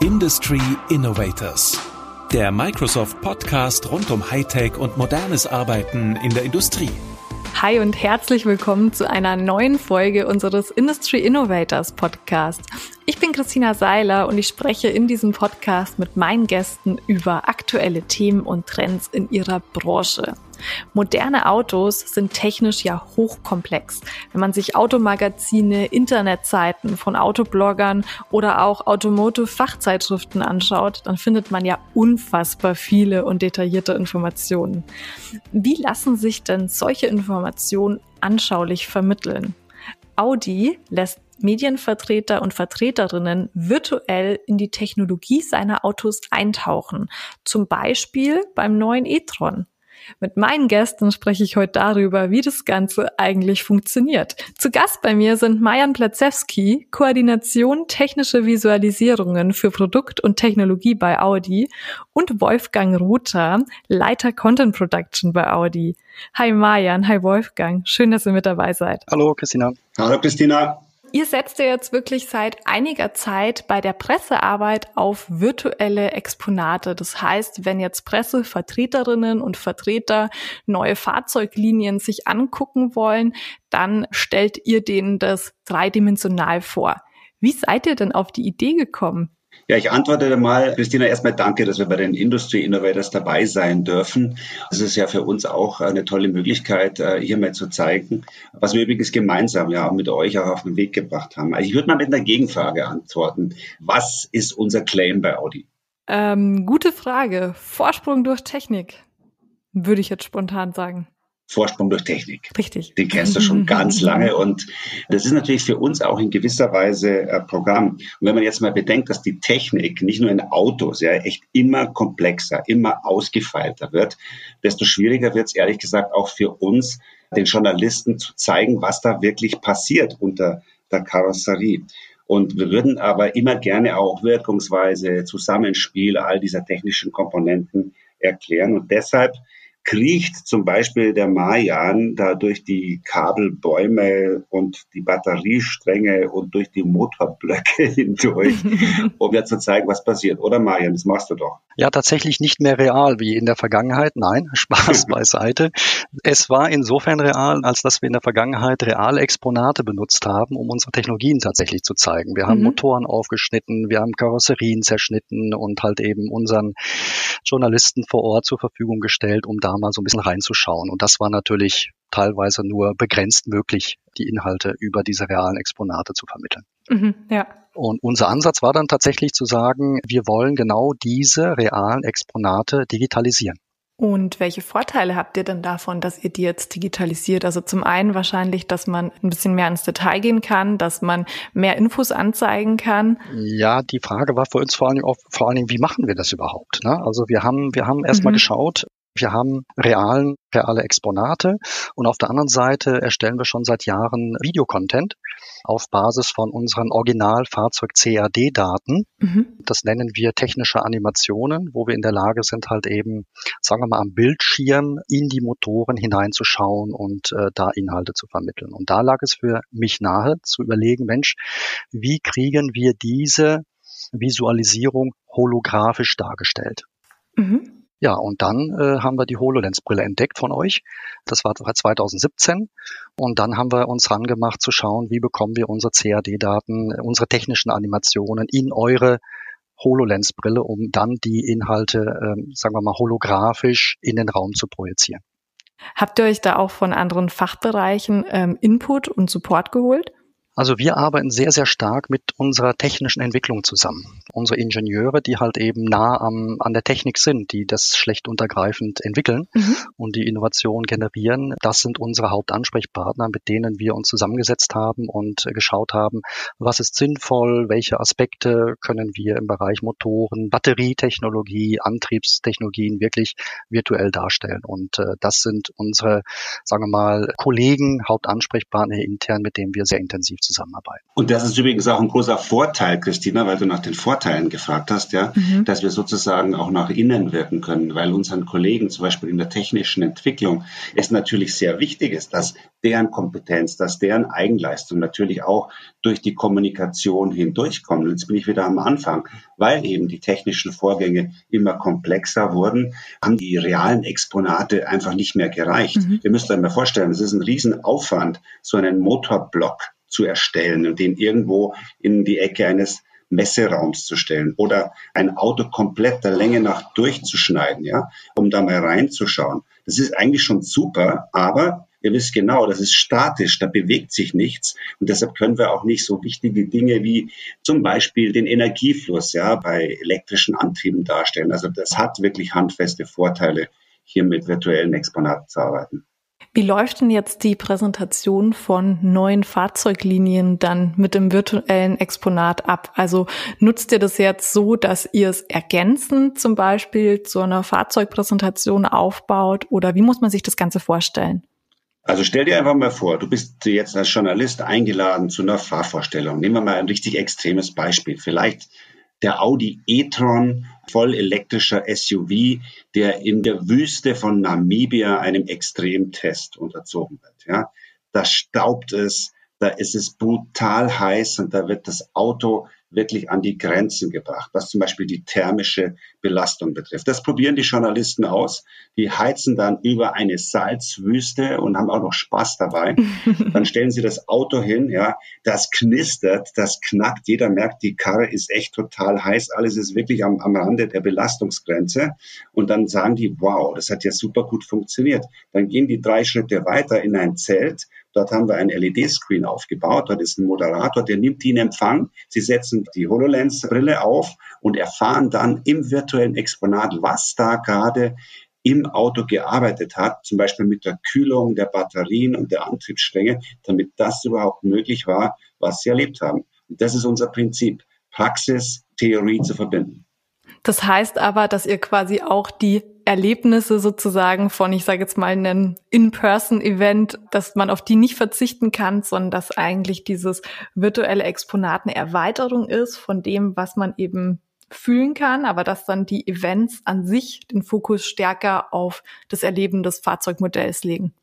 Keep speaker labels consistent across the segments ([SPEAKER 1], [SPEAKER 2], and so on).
[SPEAKER 1] Industry Innovators. Der Microsoft Podcast rund um Hightech und modernes Arbeiten in der Industrie.
[SPEAKER 2] Hi und herzlich willkommen zu einer neuen Folge unseres Industry Innovators Podcast. Ich bin Christina Seiler und ich spreche in diesem Podcast mit meinen Gästen über aktuelle Themen und Trends in ihrer Branche. Moderne Autos sind technisch ja hochkomplex. Wenn man sich Automagazine, Internetseiten von Autobloggern oder auch Automotive-Fachzeitschriften anschaut, dann findet man ja unfassbar viele und detaillierte Informationen. Wie lassen sich denn solche Informationen anschaulich vermitteln? Audi lässt Medienvertreter und Vertreterinnen virtuell in die Technologie seiner Autos eintauchen. Zum Beispiel beim neuen e-tron. Mit meinen Gästen spreche ich heute darüber, wie das Ganze eigentlich funktioniert. Zu Gast bei mir sind Majan Platzewski, Koordination technische Visualisierungen für Produkt und Technologie bei Audi und Wolfgang Ruther, Leiter Content Production bei Audi. Hi Majan, hi Wolfgang, schön, dass ihr mit dabei seid.
[SPEAKER 3] Hallo Christina.
[SPEAKER 4] Hallo Christina.
[SPEAKER 2] Ihr setzt ja jetzt wirklich seit einiger Zeit bei der Pressearbeit auf virtuelle Exponate. Das heißt, wenn jetzt Pressevertreterinnen und Vertreter neue Fahrzeuglinien sich angucken wollen, dann stellt ihr denen das dreidimensional vor. Wie seid ihr denn auf die Idee gekommen?
[SPEAKER 4] Ja, ich antworte mal, Christina, erstmal danke, dass wir bei den Industry Innovators dabei sein dürfen. Das ist ja für uns auch eine tolle Möglichkeit, äh, hier mal zu zeigen, was wir übrigens gemeinsam ja auch mit euch auch auf den Weg gebracht haben. Also ich würde mal mit einer Gegenfrage antworten. Was ist unser Claim bei Audi?
[SPEAKER 2] Ähm, gute Frage. Vorsprung durch Technik, würde ich jetzt spontan sagen.
[SPEAKER 4] Vorsprung durch Technik.
[SPEAKER 2] Richtig.
[SPEAKER 4] Den kennst du schon ganz lange und das ist natürlich für uns auch in gewisser Weise äh, Programm. Und wenn man jetzt mal bedenkt, dass die Technik nicht nur in Autos ja echt immer komplexer, immer ausgefeilter wird, desto schwieriger wird es ehrlich gesagt auch für uns, den Journalisten zu zeigen, was da wirklich passiert unter der Karosserie. Und wir würden aber immer gerne auch Wirkungsweise, Zusammenspiel all dieser technischen Komponenten erklären. Und deshalb kriecht zum Beispiel der Mayan da durch die Kabelbäume und die Batteriestränge und durch die Motorblöcke hindurch, um ja zu zeigen, was passiert. Oder Mayan, das machst du doch.
[SPEAKER 3] Ja, tatsächlich nicht mehr real wie in der Vergangenheit. Nein, Spaß beiseite. Es war insofern real, als dass wir in der Vergangenheit reale Exponate benutzt haben, um unsere Technologien tatsächlich zu zeigen. Wir haben mhm. Motoren aufgeschnitten, wir haben Karosserien zerschnitten und halt eben unseren Journalisten vor Ort zur Verfügung gestellt, um da mal so ein bisschen reinzuschauen. Und das war natürlich teilweise nur begrenzt möglich, die Inhalte über diese realen Exponate zu vermitteln. Mhm, ja. Und unser Ansatz war dann tatsächlich zu sagen, wir wollen genau diese realen Exponate digitalisieren.
[SPEAKER 2] Und welche Vorteile habt ihr denn davon, dass ihr die jetzt digitalisiert? Also zum einen wahrscheinlich, dass man ein bisschen mehr ins Detail gehen kann, dass man mehr Infos anzeigen kann.
[SPEAKER 3] Ja, die Frage war für uns vor allen Dingen, vor allen Dingen wie machen wir das überhaupt? Ne? Also wir haben, wir haben erstmal mhm. geschaut, wir haben realen, reale Exponate und auf der anderen Seite erstellen wir schon seit Jahren Videocontent auf Basis von unseren Original-Fahrzeug-CAD-Daten. Mhm. Das nennen wir technische Animationen, wo wir in der Lage sind, halt eben, sagen wir mal, am Bildschirm in die Motoren hineinzuschauen und äh, da Inhalte zu vermitteln. Und da lag es für mich nahe zu überlegen, Mensch, wie kriegen wir diese Visualisierung holographisch dargestellt? Mhm. Ja, und dann äh, haben wir die HoloLens-Brille entdeckt von euch. Das war 2017. Und dann haben wir uns rangemacht zu schauen, wie bekommen wir unsere CAD-Daten, unsere technischen Animationen in eure HoloLens-Brille, um dann die Inhalte, äh, sagen wir mal, holographisch in den Raum zu projizieren.
[SPEAKER 2] Habt ihr euch da auch von anderen Fachbereichen ähm, Input und Support geholt?
[SPEAKER 3] Also wir arbeiten sehr, sehr stark mit unserer technischen Entwicklung zusammen. Unsere Ingenieure, die halt eben nah am, an der Technik sind, die das schlecht untergreifend entwickeln mhm. und die Innovation generieren, das sind unsere Hauptansprechpartner, mit denen wir uns zusammengesetzt haben und geschaut haben, was ist sinnvoll, welche Aspekte können wir im Bereich Motoren, Batterietechnologie, Antriebstechnologien wirklich virtuell darstellen. Und äh, das sind unsere, sagen wir mal, Kollegen, Hauptansprechpartner intern, mit denen wir sehr intensiv zusammenarbeiten.
[SPEAKER 4] Und das ist übrigens auch ein großer Vorteil, Christina, weil du nach den Vorteilen gefragt hast, ja, mhm. dass wir sozusagen auch nach innen wirken können, weil unseren Kollegen zum Beispiel in der technischen Entwicklung es natürlich sehr wichtig ist, dass deren Kompetenz, dass deren Eigenleistung natürlich auch durch die Kommunikation hindurchkommt. Und jetzt bin ich wieder am Anfang, weil eben die technischen Vorgänge immer komplexer wurden, haben die realen Exponate einfach nicht mehr gereicht. Mhm. Ihr müsst euch mal vorstellen, es ist ein Riesenaufwand, so einen Motorblock zu erstellen und den irgendwo in die Ecke eines Messeraums zu stellen oder ein Auto komplett der Länge nach durchzuschneiden, ja, um da mal reinzuschauen. Das ist eigentlich schon super, aber Ihr wisst genau, das ist statisch, da bewegt sich nichts. Und deshalb können wir auch nicht so wichtige Dinge wie zum Beispiel den Energiefluss ja, bei elektrischen Antrieben darstellen. Also das hat wirklich handfeste Vorteile, hier mit virtuellen Exponaten zu arbeiten.
[SPEAKER 2] Wie läuft denn jetzt die Präsentation von neuen Fahrzeuglinien dann mit dem virtuellen Exponat ab? Also nutzt ihr das jetzt so, dass ihr es ergänzend zum Beispiel zu einer Fahrzeugpräsentation aufbaut oder wie muss man sich das Ganze vorstellen?
[SPEAKER 4] Also stell dir einfach mal vor, du bist jetzt als Journalist eingeladen zu einer Fahrvorstellung. Nehmen wir mal ein richtig extremes Beispiel. Vielleicht der Audi e-tron, voll elektrischer SUV, der in der Wüste von Namibia einem Extremtest unterzogen wird. Ja, da staubt es, da ist es brutal heiß und da wird das Auto wirklich an die Grenzen gebracht, was zum Beispiel die thermische Belastung betrifft. Das probieren die Journalisten aus. Die heizen dann über eine Salzwüste und haben auch noch Spaß dabei. dann stellen sie das Auto hin, ja, das knistert, das knackt. Jeder merkt, die Karre ist echt total heiß. Alles ist wirklich am, am Rande der Belastungsgrenze. Und dann sagen die, wow, das hat ja super gut funktioniert. Dann gehen die drei Schritte weiter in ein Zelt Dort haben wir ein LED-Screen aufgebaut. Dort ist ein Moderator, der nimmt die in Empfang. Sie setzen die HoloLens-Brille auf und erfahren dann im virtuellen Exponat, was da gerade im Auto gearbeitet hat, zum Beispiel mit der Kühlung der Batterien und der Antriebsstränge, damit das überhaupt möglich war, was sie erlebt haben. Und das ist unser Prinzip, Praxis, Theorie zu verbinden.
[SPEAKER 2] Das heißt aber, dass ihr quasi auch die Erlebnisse sozusagen von, ich sage jetzt mal, einem In-Person-Event, dass man auf die nicht verzichten kann, sondern dass eigentlich dieses virtuelle Exponat eine Erweiterung ist von dem, was man eben fühlen kann, aber dass dann die Events an sich den Fokus stärker auf das Erleben des Fahrzeugmodells legen.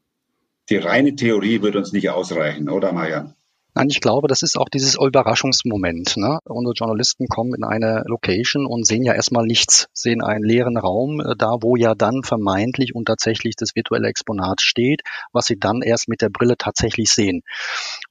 [SPEAKER 4] Die reine Theorie wird uns nicht ausreichen, oder Marian?
[SPEAKER 3] Nein, ich glaube, das ist auch dieses Überraschungsmoment. Ne? Unsere Journalisten kommen in eine Location und sehen ja erstmal nichts, sehen einen leeren Raum, äh, da wo ja dann vermeintlich und tatsächlich das virtuelle Exponat steht, was sie dann erst mit der Brille tatsächlich sehen.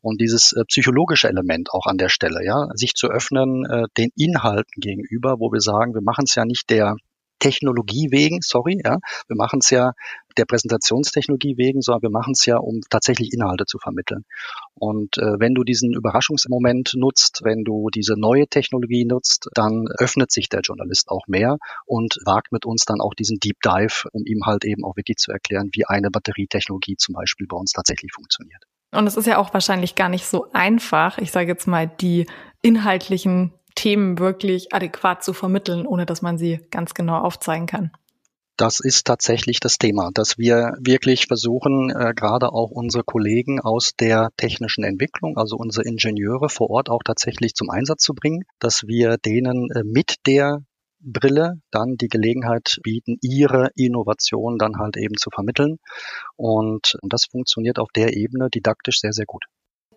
[SPEAKER 3] Und dieses äh, psychologische Element auch an der Stelle, ja, sich zu öffnen äh, den Inhalten gegenüber, wo wir sagen, wir machen es ja nicht der Technologie wegen, sorry, ja, wir machen es ja der Präsentationstechnologie wegen, sondern wir machen es ja, um tatsächlich Inhalte zu vermitteln. Und äh, wenn du diesen Überraschungsmoment nutzt, wenn du diese neue Technologie nutzt, dann öffnet sich der Journalist auch mehr und wagt mit uns dann auch diesen Deep Dive, um ihm halt eben auch wirklich zu erklären, wie eine Batterietechnologie zum Beispiel bei uns tatsächlich funktioniert.
[SPEAKER 2] Und es ist ja auch wahrscheinlich gar nicht so einfach, ich sage jetzt mal, die inhaltlichen Themen wirklich adäquat zu vermitteln, ohne dass man sie ganz genau aufzeigen kann.
[SPEAKER 3] Das ist tatsächlich das Thema, dass wir wirklich versuchen, äh, gerade auch unsere Kollegen aus der technischen Entwicklung, also unsere Ingenieure vor Ort auch tatsächlich zum Einsatz zu bringen, dass wir denen äh, mit der Brille dann die Gelegenheit bieten, ihre Innovation dann halt eben zu vermitteln. Und das funktioniert auf der Ebene didaktisch sehr, sehr gut.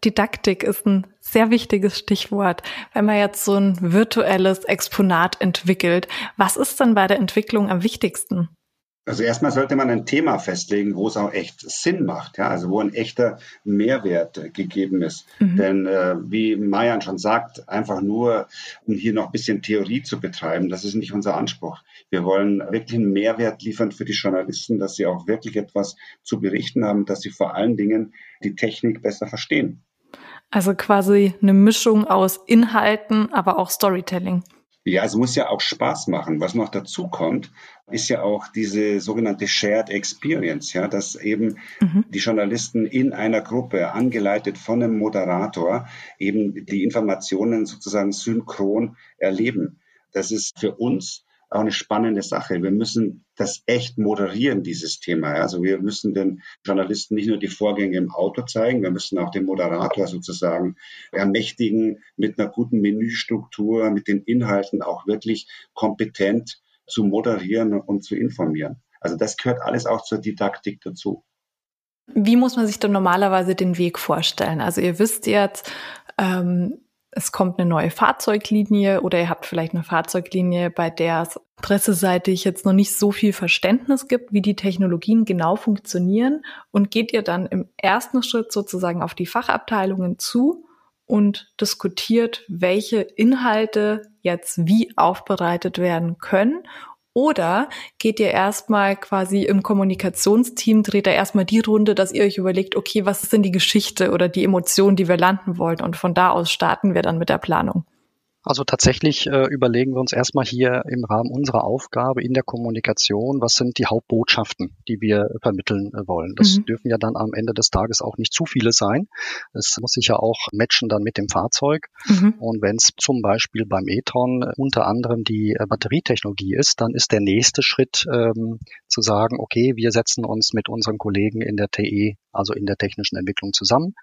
[SPEAKER 2] Didaktik ist ein sehr wichtiges Stichwort. Wenn man jetzt so ein virtuelles Exponat entwickelt, was ist dann bei der Entwicklung am wichtigsten?
[SPEAKER 4] Also erstmal sollte man ein Thema festlegen, wo es auch echt Sinn macht, ja, also wo ein echter Mehrwert gegeben ist. Mhm. Denn äh, wie Mayan schon sagt, einfach nur, um hier noch ein bisschen Theorie zu betreiben, das ist nicht unser Anspruch. Wir wollen wirklich einen Mehrwert liefern für die Journalisten, dass sie auch wirklich etwas zu berichten haben, dass sie vor allen Dingen die Technik besser verstehen.
[SPEAKER 2] Also quasi eine Mischung aus Inhalten, aber auch Storytelling.
[SPEAKER 4] Ja, es muss ja auch Spaß machen. Was noch dazu kommt, ist ja auch diese sogenannte Shared Experience, ja, dass eben mhm. die Journalisten in einer Gruppe, angeleitet von einem Moderator, eben die Informationen sozusagen synchron erleben. Das ist für uns auch eine spannende Sache. Wir müssen das echt moderieren, dieses Thema. Also wir müssen den Journalisten nicht nur die Vorgänge im Auto zeigen, wir müssen auch den Moderator sozusagen ermächtigen, mit einer guten Menüstruktur, mit den Inhalten auch wirklich kompetent zu moderieren und zu informieren. Also das gehört alles auch zur Didaktik dazu.
[SPEAKER 2] Wie muss man sich denn normalerweise den Weg vorstellen? Also ihr wisst jetzt, ähm, es kommt eine neue Fahrzeuglinie oder ihr habt vielleicht eine Fahrzeuglinie, bei der es presseseitig jetzt noch nicht so viel Verständnis gibt, wie die Technologien genau funktionieren und geht ihr dann im ersten Schritt sozusagen auf die Fachabteilungen zu und diskutiert, welche Inhalte jetzt wie aufbereitet werden können oder geht ihr erstmal quasi im Kommunikationsteam, dreht ihr erstmal die Runde, dass ihr euch überlegt, okay, was ist denn die Geschichte oder die Emotion, die wir landen wollen? Und von da aus starten wir dann mit der Planung.
[SPEAKER 3] Also tatsächlich äh, überlegen wir uns erstmal hier im Rahmen unserer Aufgabe in der Kommunikation, was sind die Hauptbotschaften, die wir vermitteln äh, wollen. Das mhm. dürfen ja dann am Ende des Tages auch nicht zu viele sein. Es muss sich ja auch matchen dann mit dem Fahrzeug. Mhm. Und wenn es zum Beispiel beim e-tron unter anderem die äh, Batterietechnologie ist, dann ist der nächste Schritt ähm, zu sagen, okay, wir setzen uns mit unseren Kollegen in der TE, also in der technischen Entwicklung zusammen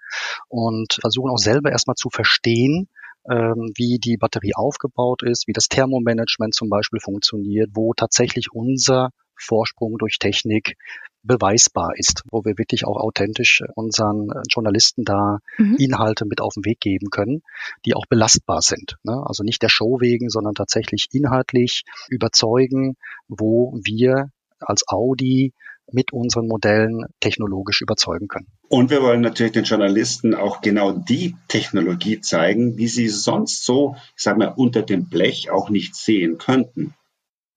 [SPEAKER 3] und versuchen auch selber erstmal zu verstehen, ähm, wie die Batterie aufgebaut ist, wie das Thermomanagement zum Beispiel funktioniert, wo tatsächlich unser Vorsprung durch Technik beweisbar ist, wo wir wirklich auch authentisch unseren Journalisten da mhm. Inhalte mit auf den Weg geben können, die auch belastbar sind. Ne? Also nicht der Show wegen, sondern tatsächlich inhaltlich überzeugen, wo wir als Audi mit unseren Modellen technologisch überzeugen können.
[SPEAKER 4] Und wir wollen natürlich den Journalisten auch genau die Technologie zeigen, die sie sonst so, ich sage mal, unter dem Blech auch nicht sehen könnten.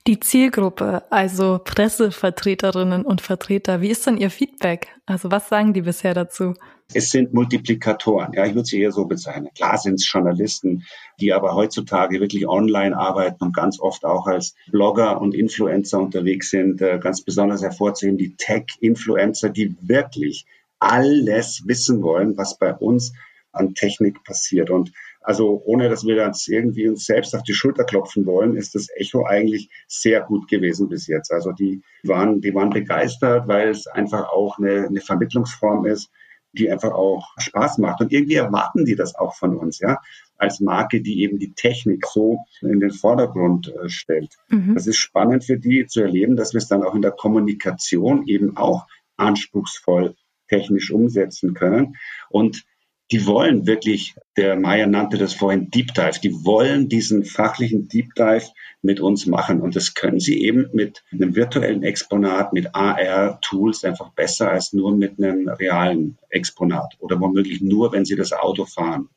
[SPEAKER 2] Die Zielgruppe, also Pressevertreterinnen und Vertreter, wie ist denn Ihr Feedback? Also was sagen die bisher dazu?
[SPEAKER 4] Es sind Multiplikatoren, ja, ich würde sie eher so bezeichnen. Klar sind es Journalisten, die aber heutzutage wirklich online arbeiten und ganz oft auch als Blogger und Influencer unterwegs sind. Äh, ganz besonders hervorzuheben die Tech-Influencer, die wirklich alles wissen wollen, was bei uns an Technik passiert. Und also ohne, dass wir jetzt irgendwie uns selbst auf die Schulter klopfen wollen, ist das Echo eigentlich sehr gut gewesen bis jetzt. Also die waren, die waren begeistert, weil es einfach auch eine, eine Vermittlungsform ist, die einfach auch Spaß macht. Und irgendwie erwarten die das auch von uns, ja, als Marke, die eben die Technik so in den Vordergrund äh, stellt. Mhm. Das ist spannend für die zu erleben, dass wir es dann auch in der Kommunikation eben auch anspruchsvoll technisch umsetzen können. Und die wollen wirklich, der Meier nannte das vorhin Deep Dive, die wollen diesen fachlichen Deep Dive mit uns machen. Und das können sie eben mit einem virtuellen Exponat, mit AR-Tools einfach besser als nur mit einem realen Exponat oder womöglich nur, wenn sie das Auto fahren.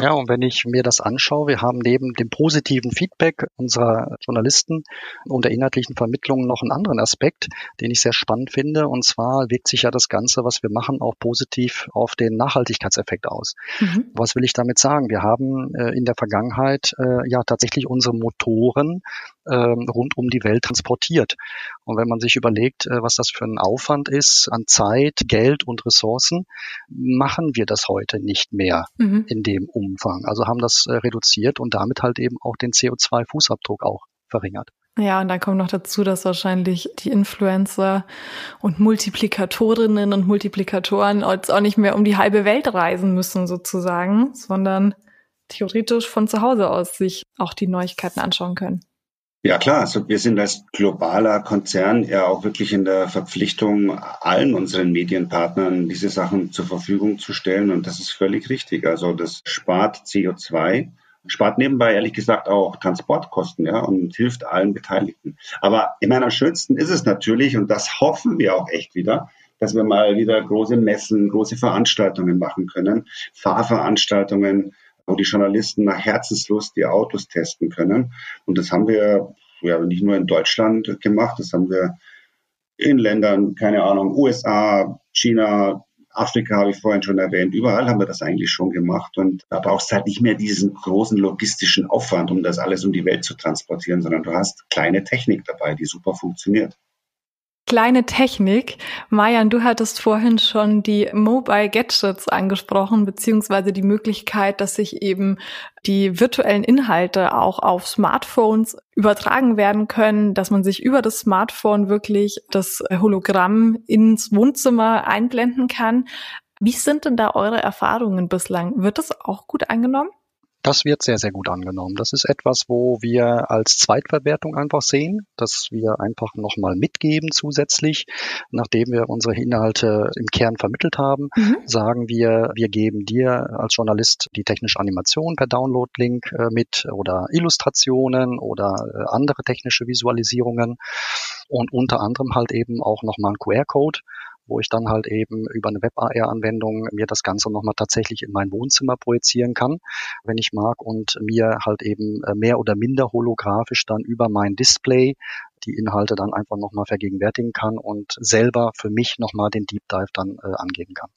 [SPEAKER 3] Ja, und wenn ich mir das anschaue, wir haben neben dem positiven Feedback unserer Journalisten und der inhaltlichen Vermittlung noch einen anderen Aspekt, den ich sehr spannend finde. Und zwar wirkt sich ja das Ganze, was wir machen, auch positiv auf den Nachhaltigkeitseffekt aus. Mhm. Was will ich damit sagen? Wir haben äh, in der Vergangenheit äh, ja tatsächlich unsere Motoren rund um die Welt transportiert. Und wenn man sich überlegt, äh, was das für ein Aufwand ist an Zeit, Geld und Ressourcen, machen wir das heute nicht mehr mhm. in dem Umfang. Umfang. Also haben das äh, reduziert und damit halt eben auch den CO2-Fußabdruck auch verringert.
[SPEAKER 2] Ja, und dann kommt noch dazu, dass wahrscheinlich die Influencer und Multiplikatorinnen und Multiplikatoren jetzt auch nicht mehr um die halbe Welt reisen müssen sozusagen, sondern theoretisch von zu Hause aus sich auch die Neuigkeiten anschauen können.
[SPEAKER 4] Ja klar, also wir sind als globaler Konzern ja auch wirklich in der Verpflichtung, allen unseren Medienpartnern diese Sachen zur Verfügung zu stellen und das ist völlig richtig. Also das spart CO2, spart nebenbei ehrlich gesagt auch Transportkosten ja, und hilft allen Beteiligten. Aber in meiner schönsten ist es natürlich, und das hoffen wir auch echt wieder, dass wir mal wieder große Messen, große Veranstaltungen machen können, Fahrveranstaltungen, wo die Journalisten nach Herzenslust die Autos testen können. Und das haben wir ja nicht nur in Deutschland gemacht, das haben wir in Ländern, keine Ahnung, USA, China, Afrika habe ich vorhin schon erwähnt, überall haben wir das eigentlich schon gemacht und da brauchst du halt nicht mehr diesen großen logistischen Aufwand, um das alles um die Welt zu transportieren, sondern du hast kleine Technik dabei, die super funktioniert.
[SPEAKER 2] Kleine Technik. Mayan, du hattest vorhin schon die Mobile Gadgets angesprochen, beziehungsweise die Möglichkeit, dass sich eben die virtuellen Inhalte auch auf Smartphones übertragen werden können, dass man sich über das Smartphone wirklich das Hologramm ins Wohnzimmer einblenden kann. Wie sind denn da eure Erfahrungen bislang? Wird das auch gut angenommen?
[SPEAKER 3] Das wird sehr, sehr gut angenommen. Das ist etwas, wo wir als Zweitverwertung einfach sehen, dass wir einfach nochmal mitgeben zusätzlich, nachdem wir unsere Inhalte im Kern vermittelt haben, mhm. sagen wir, wir geben dir als Journalist die technische Animation per Download-Link äh, mit oder Illustrationen oder äh, andere technische Visualisierungen und unter anderem halt eben auch nochmal ein QR-Code, wo ich dann halt eben über eine Web-AR-Anwendung mir das Ganze nochmal tatsächlich in mein Wohnzimmer projizieren kann, wenn ich mag, und mir halt eben äh, mehr oder minder holographisch dann über mein Display die Inhalte dann einfach nochmal vergegenwärtigen kann und selber für mich nochmal den Deep Dive dann äh, angeben kann.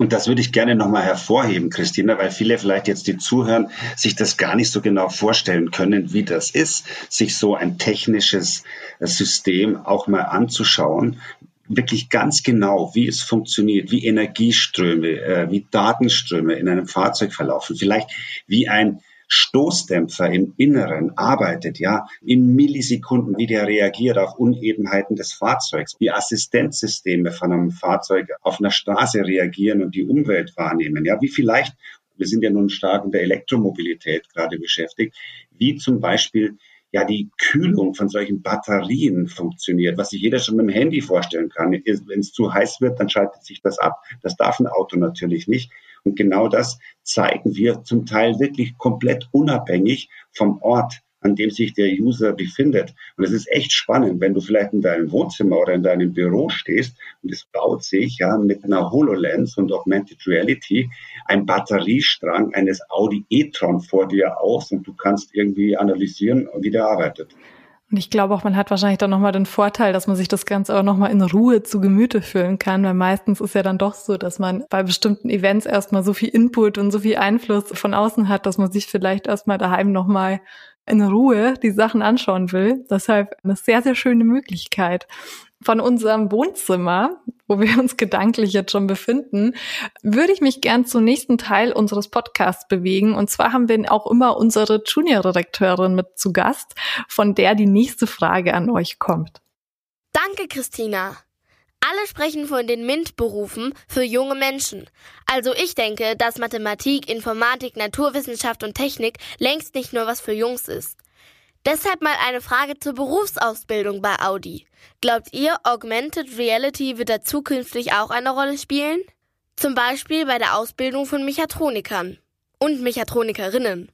[SPEAKER 4] Und das würde ich gerne nochmal hervorheben, Christina, weil viele vielleicht jetzt, die zuhören, sich das gar nicht so genau vorstellen können, wie das ist, sich so ein technisches äh, System auch mal anzuschauen wirklich ganz genau, wie es funktioniert, wie Energieströme, äh, wie Datenströme in einem Fahrzeug verlaufen, vielleicht wie ein Stoßdämpfer im Inneren arbeitet, ja, in Millisekunden, wie der reagiert auf Unebenheiten des Fahrzeugs, wie Assistenzsysteme von einem Fahrzeug auf einer Straße reagieren und die Umwelt wahrnehmen, ja, wie vielleicht, wir sind ja nun stark in der Elektromobilität gerade beschäftigt, wie zum Beispiel ja die Kühlung von solchen Batterien funktioniert, was sich jeder schon mit dem Handy vorstellen kann. Wenn es zu heiß wird, dann schaltet sich das ab. Das darf ein Auto natürlich nicht. Und genau das zeigen wir zum Teil wirklich komplett unabhängig vom Ort, an dem sich der User befindet. Und es ist echt spannend, wenn du vielleicht in deinem Wohnzimmer oder in deinem Büro stehst und es baut sich ja mit einer HoloLens und Augmented Reality ein Batteriestrang eines Audi e-tron vor dir aus und du kannst irgendwie analysieren, wie der arbeitet.
[SPEAKER 2] Und ich glaube auch, man hat wahrscheinlich dann nochmal den Vorteil, dass man sich das Ganze auch nochmal in Ruhe zu Gemüte führen kann, weil meistens ist ja dann doch so, dass man bei bestimmten Events erstmal so viel Input und so viel Einfluss von außen hat, dass man sich vielleicht erstmal daheim nochmal in Ruhe die Sachen anschauen will. Deshalb eine sehr, sehr schöne Möglichkeit. Von unserem Wohnzimmer, wo wir uns gedanklich jetzt schon befinden, würde ich mich gern zum nächsten Teil unseres Podcasts bewegen. Und zwar haben wir auch immer unsere Junior-Redakteurin mit zu Gast, von der die nächste Frage an euch kommt.
[SPEAKER 5] Danke, Christina. Alle sprechen von den MINT-Berufen für junge Menschen. Also ich denke, dass Mathematik, Informatik, Naturwissenschaft und Technik längst nicht nur was für Jungs ist. Deshalb mal eine Frage zur Berufsausbildung bei Audi. Glaubt ihr, Augmented Reality wird da zukünftig auch eine Rolle spielen? Zum Beispiel bei der Ausbildung von Mechatronikern und Mechatronikerinnen.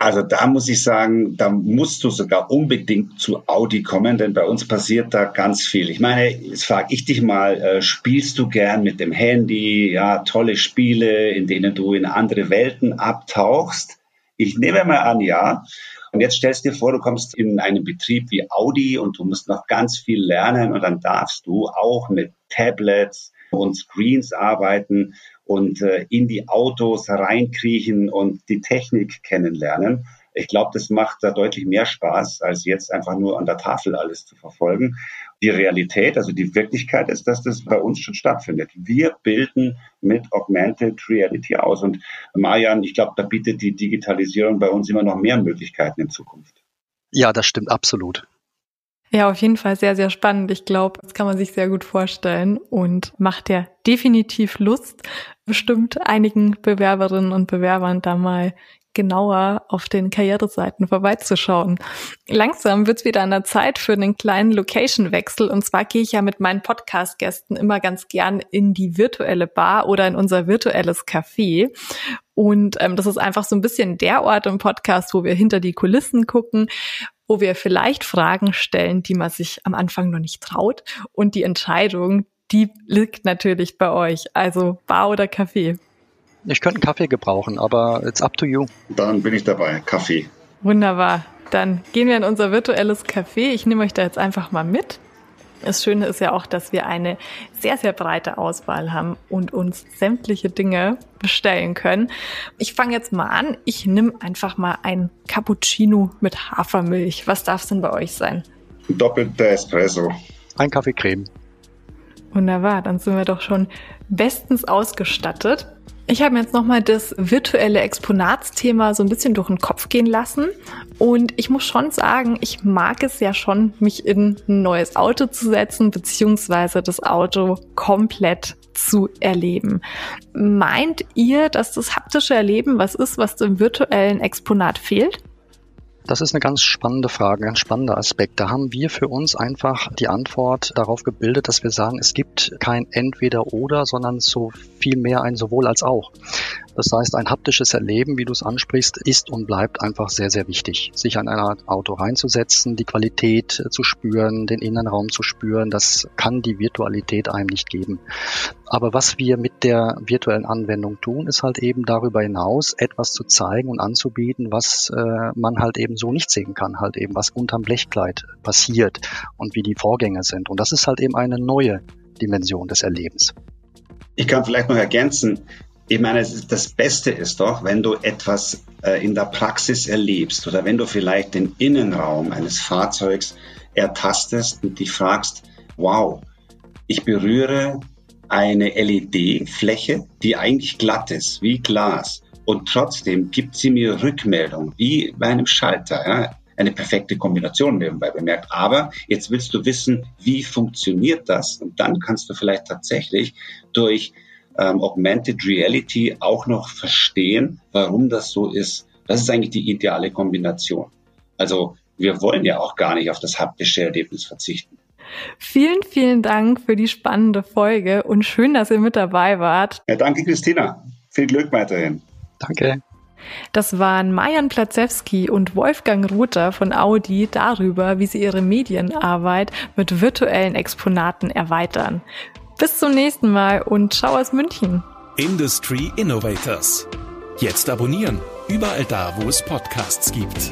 [SPEAKER 4] Also da muss ich sagen, da musst du sogar unbedingt zu Audi kommen, denn bei uns passiert da ganz viel. Ich meine, jetzt frage ich dich mal, äh, spielst du gern mit dem Handy? Ja, tolle Spiele, in denen du in andere Welten abtauchst? Ich nehme mal an, ja. Und jetzt stellst du dir vor, du kommst in einen Betrieb wie Audi und du musst noch ganz viel lernen und dann darfst du auch mit Tablets und Screens arbeiten und äh, in die Autos reinkriechen und die Technik kennenlernen. Ich glaube, das macht da deutlich mehr Spaß, als jetzt einfach nur an der Tafel alles zu verfolgen. Die Realität, also die Wirklichkeit ist, dass das bei uns schon stattfindet. Wir bilden mit Augmented Reality aus. Und Marian, ich glaube, da bietet die Digitalisierung bei uns immer noch mehr Möglichkeiten in Zukunft.
[SPEAKER 3] Ja, das stimmt absolut.
[SPEAKER 2] Ja, auf jeden Fall sehr, sehr spannend. Ich glaube, das kann man sich sehr gut vorstellen und macht ja definitiv Lust, bestimmt einigen Bewerberinnen und Bewerbern da mal genauer auf den Karriereseiten vorbeizuschauen. Langsam wird's wieder an der Zeit für einen kleinen Location-Wechsel. Und zwar gehe ich ja mit meinen Podcast-Gästen immer ganz gern in die virtuelle Bar oder in unser virtuelles Café. Und ähm, das ist einfach so ein bisschen der Ort im Podcast, wo wir hinter die Kulissen gucken wo wir vielleicht Fragen stellen, die man sich am Anfang noch nicht traut. Und die Entscheidung, die liegt natürlich bei euch. Also Bar oder Kaffee.
[SPEAKER 3] Ich könnte einen Kaffee gebrauchen, aber it's up to you.
[SPEAKER 4] Dann bin ich dabei. Kaffee.
[SPEAKER 2] Wunderbar. Dann gehen wir in unser virtuelles Café. Ich nehme euch da jetzt einfach mal mit. Das Schöne ist ja auch, dass wir eine sehr, sehr breite Auswahl haben und uns sämtliche Dinge bestellen können. Ich fange jetzt mal an. Ich nehme einfach mal ein Cappuccino mit Hafermilch. Was darf es denn bei euch sein?
[SPEAKER 4] Doppelter Espresso.
[SPEAKER 3] Ein Kaffee Creme.
[SPEAKER 2] Wunderbar, dann sind wir doch schon bestens ausgestattet. Ich habe mir jetzt nochmal das virtuelle Exponatsthema so ein bisschen durch den Kopf gehen lassen. Und ich muss schon sagen, ich mag es ja schon, mich in ein neues Auto zu setzen, beziehungsweise das Auto komplett zu erleben. Meint ihr, dass das haptische Erleben was ist, was dem virtuellen Exponat fehlt?
[SPEAKER 3] Das ist eine ganz spannende Frage, ein spannender Aspekt. Da haben wir für uns einfach die Antwort darauf gebildet, dass wir sagen, es gibt kein Entweder-Oder, sondern so viel mehr ein sowohl als auch. Das heißt, ein haptisches Erleben, wie du es ansprichst, ist und bleibt einfach sehr, sehr wichtig. Sich an ein Auto reinzusetzen, die Qualität zu spüren, den Innenraum zu spüren, das kann die Virtualität einem nicht geben. Aber was wir mit der virtuellen Anwendung tun, ist halt eben darüber hinaus etwas zu zeigen und anzubieten, was äh, man halt eben so nicht sehen kann, halt eben was unterm Blechkleid passiert und wie die Vorgänge sind. Und das ist halt eben eine neue Dimension des Erlebens.
[SPEAKER 4] Ich kann vielleicht noch ergänzen, ich meine, das Beste ist doch, wenn du etwas äh, in der Praxis erlebst oder wenn du vielleicht den Innenraum eines Fahrzeugs ertastest und dich fragst, wow, ich berühre eine LED-Fläche, die eigentlich glatt ist, wie Glas. Und trotzdem gibt sie mir Rückmeldung, wie bei einem Schalter. Ja? Eine perfekte Kombination nebenbei bemerkt. Aber jetzt willst du wissen, wie funktioniert das? Und dann kannst du vielleicht tatsächlich durch ähm, Augmented Reality auch noch verstehen, warum das so ist. Das ist eigentlich die ideale Kombination. Also wir wollen ja auch gar nicht auf das haptische Erlebnis verzichten.
[SPEAKER 2] Vielen, vielen Dank für die spannende Folge und schön, dass ihr mit dabei wart.
[SPEAKER 4] Ja, danke, Christina. Viel Glück weiterhin.
[SPEAKER 3] Danke.
[SPEAKER 2] Das waren Majan Platzewski und Wolfgang Ruther von Audi darüber, wie sie ihre Medienarbeit mit virtuellen Exponaten erweitern. Bis zum nächsten Mal und ciao aus München.
[SPEAKER 1] Industry Innovators. Jetzt abonnieren. Überall da, wo es Podcasts gibt.